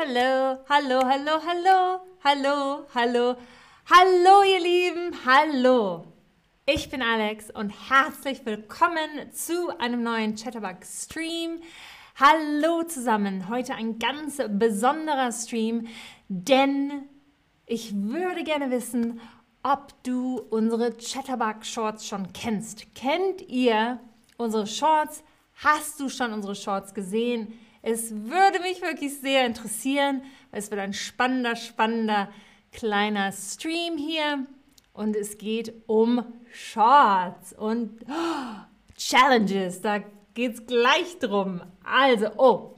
hallo, hallo, hallo, hallo, hallo, hallo, hallo, ihr Lieben, hallo. Ich bin Alex und herzlich willkommen zu einem neuen Chatterbug Stream. Hallo zusammen, heute ein ganz besonderer Stream, denn ich würde gerne wissen, ob du unsere Chatterbug Shorts schon kennst. Kennt ihr unsere Shorts? Hast du schon unsere Shorts gesehen? Es würde mich wirklich sehr interessieren. Es wird ein spannender, spannender kleiner Stream hier und es geht um Shorts und oh, Challenges. Da geht es gleich drum. Also, oh.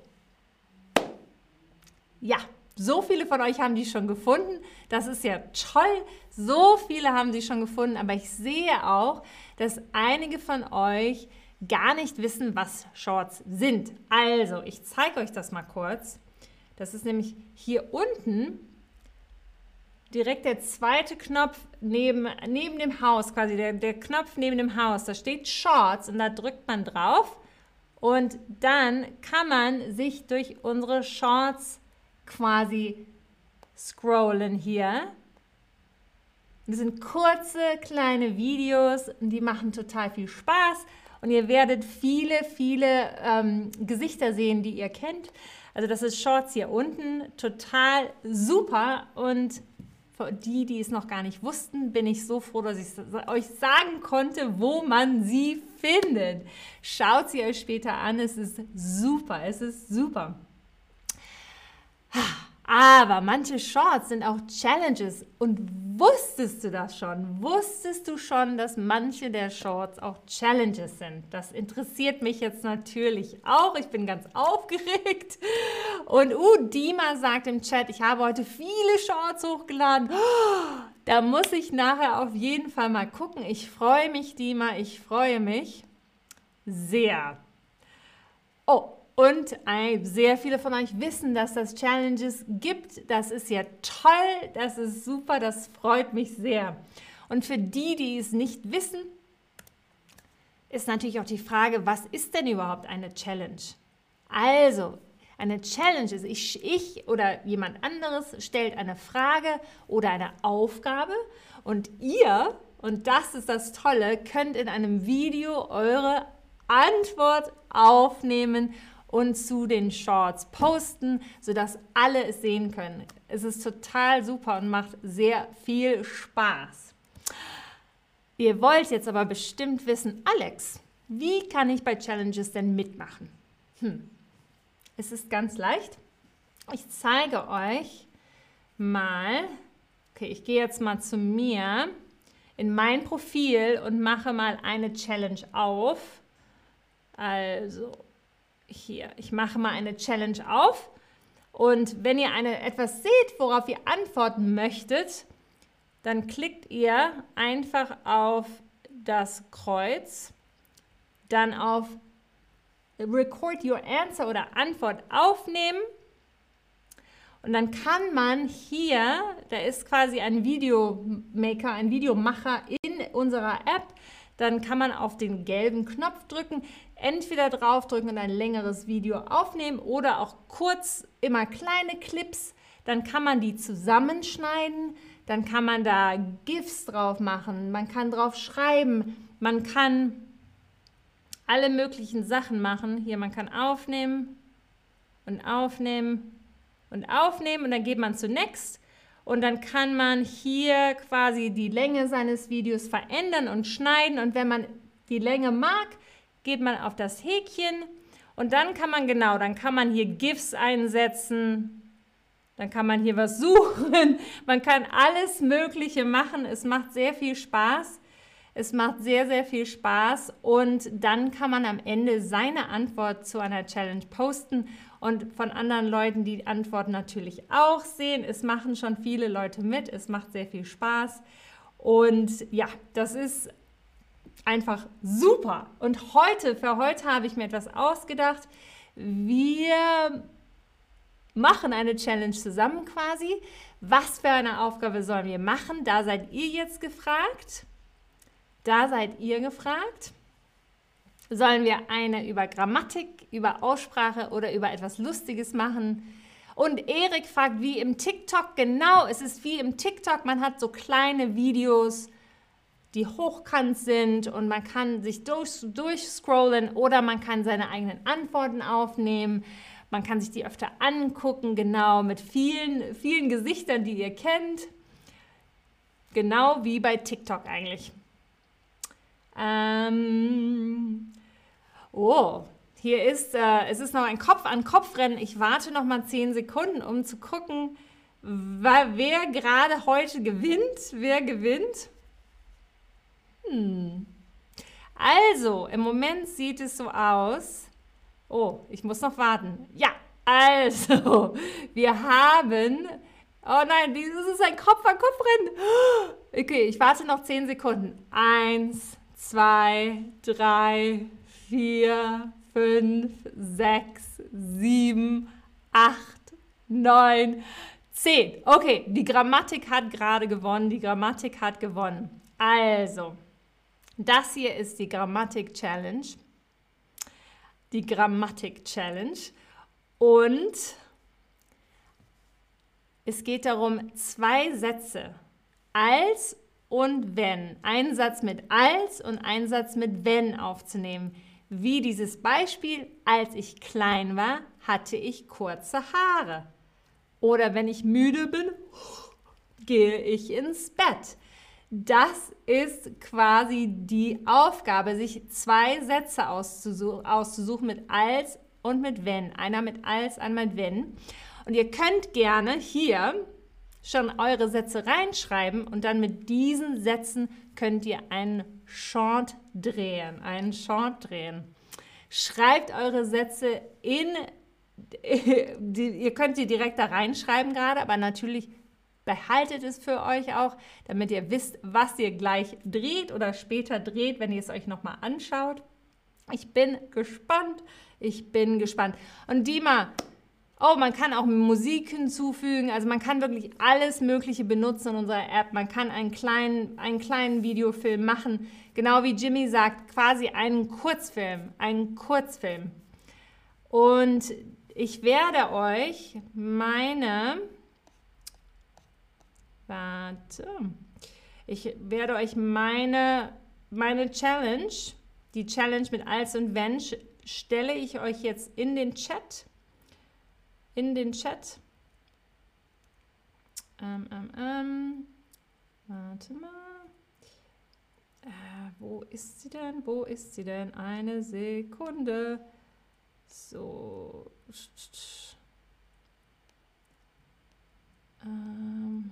Ja, so viele von euch haben die schon gefunden. Das ist ja toll. So viele haben sie schon gefunden. Aber ich sehe auch, dass einige von euch gar nicht wissen, was Shorts sind. Also, ich zeige euch das mal kurz. Das ist nämlich hier unten direkt der zweite Knopf neben, neben dem Haus, quasi der, der Knopf neben dem Haus. Da steht Shorts und da drückt man drauf. Und dann kann man sich durch unsere Shorts quasi scrollen hier. Das sind kurze, kleine Videos die machen total viel Spaß und ihr werdet viele, viele ähm, Gesichter sehen, die ihr kennt. Also das ist Shorts hier unten, total super und für die, die es noch gar nicht wussten, bin ich so froh, dass ich euch sagen konnte, wo man sie findet. Schaut sie euch später an, es ist super, es ist super. Aber manche Shorts sind auch Challenges. Und wusstest du das schon? Wusstest du schon, dass manche der Shorts auch Challenges sind? Das interessiert mich jetzt natürlich auch. Ich bin ganz aufgeregt. Und uh, Dima sagt im Chat, ich habe heute viele Shorts hochgeladen. Da muss ich nachher auf jeden Fall mal gucken. Ich freue mich, Dima. Ich freue mich sehr. Oh, und sehr viele von euch wissen, dass das Challenges gibt. Das ist ja toll, das ist super, das freut mich sehr. Und für die, die es nicht wissen, ist natürlich auch die Frage, was ist denn überhaupt eine Challenge? Also, eine Challenge ist, ich, ich oder jemand anderes stellt eine Frage oder eine Aufgabe und ihr, und das ist das Tolle, könnt in einem Video eure Antwort aufnehmen und zu den Shorts posten, sodass alle es sehen können. Es ist total super und macht sehr viel Spaß. Ihr wollt jetzt aber bestimmt wissen, Alex, wie kann ich bei Challenges denn mitmachen? Hm. Es ist ganz leicht. Ich zeige euch mal, okay, ich gehe jetzt mal zu mir in mein Profil und mache mal eine Challenge auf. Also, hier, ich mache mal eine Challenge auf. Und wenn ihr eine, etwas seht, worauf ihr antworten möchtet, dann klickt ihr einfach auf das Kreuz, dann auf Record Your Answer oder Antwort aufnehmen. Und dann kann man hier, da ist quasi ein Videomaker, ein Videomacher in unserer App, dann kann man auf den gelben Knopf drücken, entweder draufdrücken und ein längeres Video aufnehmen oder auch kurz immer kleine Clips. Dann kann man die zusammenschneiden, dann kann man da GIFs drauf machen, man kann drauf schreiben, man kann alle möglichen Sachen machen. Hier, man kann aufnehmen und aufnehmen und aufnehmen und dann geht man zu Next und dann kann man hier quasi die Länge seines Videos verändern und schneiden. Und wenn man die Länge mag, geht man auf das Häkchen und dann kann man genau, dann kann man hier GIFs einsetzen. Dann kann man hier was suchen. Man kann alles Mögliche machen. Es macht sehr viel Spaß. Es macht sehr, sehr viel Spaß und dann kann man am Ende seine Antwort zu einer Challenge posten und von anderen Leuten die Antworten natürlich auch sehen. Es machen schon viele Leute mit, es macht sehr viel Spaß und ja, das ist einfach super. Und heute, für heute habe ich mir etwas ausgedacht. Wir machen eine Challenge zusammen quasi. Was für eine Aufgabe sollen wir machen? Da seid ihr jetzt gefragt. Da seid ihr gefragt sollen wir eine über Grammatik, über Aussprache oder über etwas Lustiges machen. Und Erik fragt, wie im TikTok, genau, es ist wie im TikTok, man hat so kleine Videos, die hochkant sind und man kann sich durch, durchscrollen oder man kann seine eigenen Antworten aufnehmen. Man kann sich die öfter angucken, genau, mit vielen, vielen Gesichtern, die ihr kennt. Genau wie bei TikTok eigentlich. Ähm, oh, hier ist, äh, es ist noch ein Kopf-an-Kopf-Rennen. Ich warte noch mal zehn Sekunden, um zu gucken, wer gerade heute gewinnt. Wer gewinnt? Hm. Also, im Moment sieht es so aus. Oh, ich muss noch warten. Ja, also, wir haben. Oh nein, dieses ist ein Kopf-an-Kopf-Rennen. Okay, ich warte noch 10 Sekunden. Eins, zwei, drei, vier, fünf, sechs, sieben, acht, neun, zehn. Okay, die Grammatik hat gerade gewonnen. Die Grammatik hat gewonnen. Also, das hier ist die Grammatik-Challenge. Die Grammatik-Challenge. Und es geht darum, zwei Sätze als und wenn, einen Satz mit als und einen Satz mit wenn aufzunehmen. Wie dieses Beispiel, als ich klein war, hatte ich kurze Haare. Oder wenn ich müde bin, gehe ich ins Bett. Das ist quasi die Aufgabe, sich zwei Sätze auszusuchen, auszusuchen mit als und mit wenn. Einer mit als, einmal mit wenn. Und ihr könnt gerne hier schon eure Sätze reinschreiben und dann mit diesen Sätzen könnt ihr einen Chant drehen. Einen Chant drehen. Schreibt eure Sätze in, ihr könnt sie direkt da reinschreiben gerade, aber natürlich Behaltet es für euch auch, damit ihr wisst, was ihr gleich dreht oder später dreht, wenn ihr es euch nochmal anschaut. Ich bin gespannt. Ich bin gespannt. Und Dima, oh, man kann auch Musik hinzufügen. Also man kann wirklich alles Mögliche benutzen in unserer App. Man kann einen kleinen, einen kleinen Videofilm machen. Genau wie Jimmy sagt, quasi einen Kurzfilm. Einen Kurzfilm. Und ich werde euch meine Warte. Ich werde euch meine, meine Challenge, die Challenge mit als und wenn, stelle ich euch jetzt in den Chat. In den Chat. Ähm, ähm, ähm. Warte mal. Äh, wo ist sie denn? Wo ist sie denn? Eine Sekunde. So. Ähm.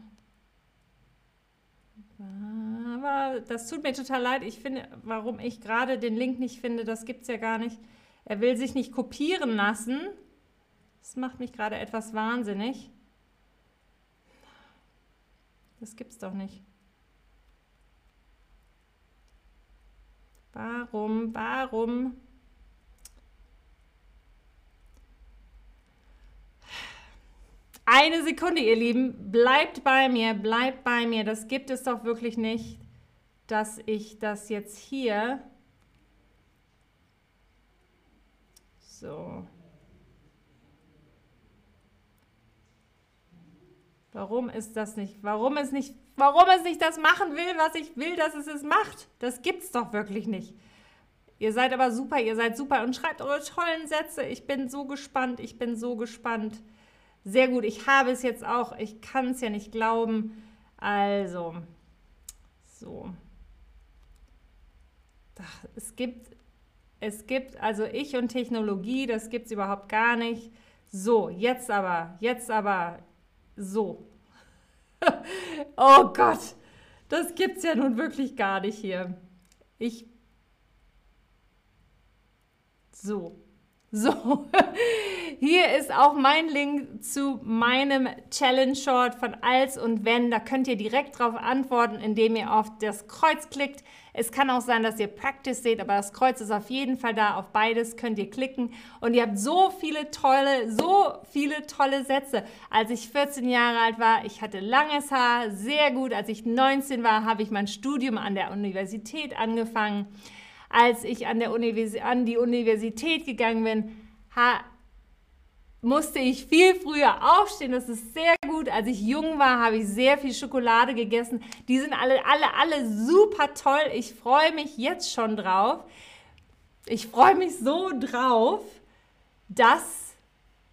Aber das tut mir total leid. Ich finde, warum ich gerade den Link nicht finde, das gibt es ja gar nicht. Er will sich nicht kopieren lassen. Das macht mich gerade etwas wahnsinnig. Das gibt's doch nicht. Warum, warum Eine Sekunde, ihr Lieben. Bleibt bei mir, bleibt bei mir. Das gibt es doch wirklich nicht, dass ich das jetzt hier... So. Warum ist das nicht? Warum es nicht, warum es nicht das machen will, was ich will, dass es es macht? Das gibt's doch wirklich nicht. Ihr seid aber super, ihr seid super und schreibt eure tollen Sätze. Ich bin so gespannt, ich bin so gespannt. Sehr gut, ich habe es jetzt auch. Ich kann es ja nicht glauben. Also, so. Es gibt, es gibt, also ich und Technologie, das gibt es überhaupt gar nicht. So, jetzt aber, jetzt aber so. oh Gott, das gibt es ja nun wirklich gar nicht hier. Ich. So. So, hier ist auch mein Link zu meinem Challenge Short von Als und Wenn. Da könnt ihr direkt drauf antworten, indem ihr auf das Kreuz klickt. Es kann auch sein, dass ihr Practice seht, aber das Kreuz ist auf jeden Fall da. Auf beides könnt ihr klicken. Und ihr habt so viele tolle, so viele tolle Sätze. Als ich 14 Jahre alt war, ich hatte langes Haar, sehr gut. Als ich 19 war, habe ich mein Studium an der Universität angefangen als ich an, der Universi an die Universität gegangen bin, ha musste ich viel früher aufstehen. Das ist sehr gut. Als ich jung war, habe ich sehr viel Schokolade gegessen. Die sind alle, alle, alle super toll. Ich freue mich jetzt schon drauf. Ich freue mich so drauf, dass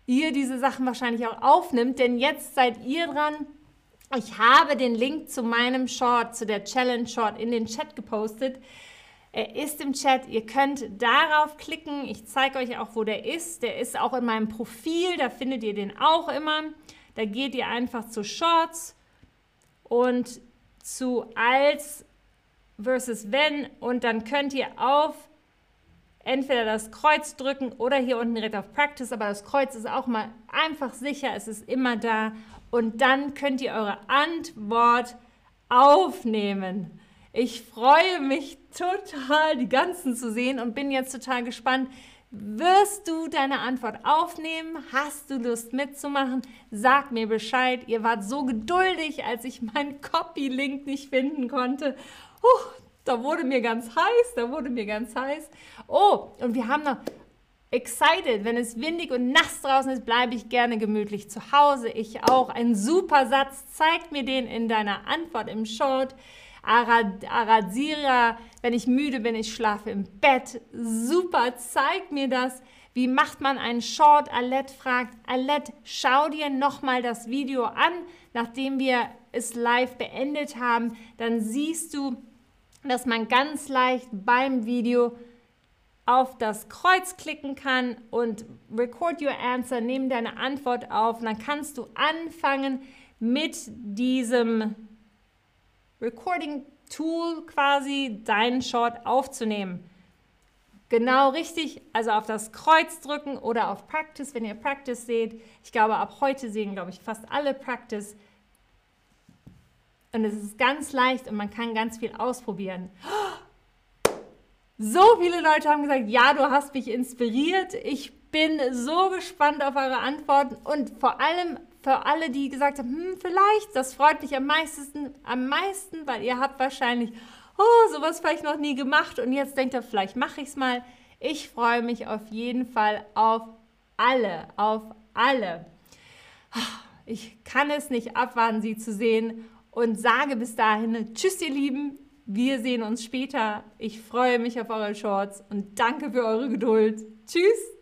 ihr diese Sachen wahrscheinlich auch aufnimmt, denn jetzt seid ihr dran. Ich habe den Link zu meinem Short, zu der Challenge Short in den Chat gepostet. Er ist im Chat. Ihr könnt darauf klicken. Ich zeige euch auch, wo der ist. Der ist auch in meinem Profil. Da findet ihr den auch immer. Da geht ihr einfach zu Shorts und zu als versus wenn und dann könnt ihr auf entweder das Kreuz drücken oder hier unten direkt auf Practice, aber das Kreuz ist auch mal einfach sicher, es ist immer da und dann könnt ihr eure Antwort aufnehmen. Ich freue mich total, die ganzen zu sehen und bin jetzt total gespannt. Wirst du deine Antwort aufnehmen? Hast du Lust mitzumachen? Sag mir Bescheid. Ihr wart so geduldig, als ich meinen Copy-Link nicht finden konnte. Puh, da wurde mir ganz heiß, da wurde mir ganz heiß. Oh, und wir haben noch excited. Wenn es windig und nass draußen ist, bleibe ich gerne gemütlich zu Hause. Ich auch. Ein super Satz. Zeig mir den in deiner Antwort im Short. Arazira, wenn ich müde bin, ich schlafe im Bett. Super, zeig mir das. Wie macht man einen Short? Alette fragt, Alette, schau dir nochmal das Video an, nachdem wir es live beendet haben. Dann siehst du, dass man ganz leicht beim Video auf das Kreuz klicken kann und record your answer, nimm deine Antwort auf. Und dann kannst du anfangen mit diesem Recording Tool quasi deinen Short aufzunehmen. Genau richtig, also auf das Kreuz drücken oder auf Practice, wenn ihr Practice seht. Ich glaube, ab heute sehen, glaube ich, fast alle Practice. Und es ist ganz leicht und man kann ganz viel ausprobieren. So viele Leute haben gesagt, ja, du hast mich inspiriert. Ich bin so gespannt auf eure Antworten und vor allem für alle, die gesagt haben, hm, vielleicht, das freut mich am meisten, am meisten, weil ihr habt wahrscheinlich, oh, sowas vielleicht noch nie gemacht und jetzt denkt ihr, vielleicht mache ich es mal. Ich freue mich auf jeden Fall auf alle, auf alle. Ich kann es nicht abwarten, sie zu sehen und sage bis dahin, tschüss ihr Lieben, wir sehen uns später. Ich freue mich auf eure Shorts und danke für eure Geduld. Tschüss!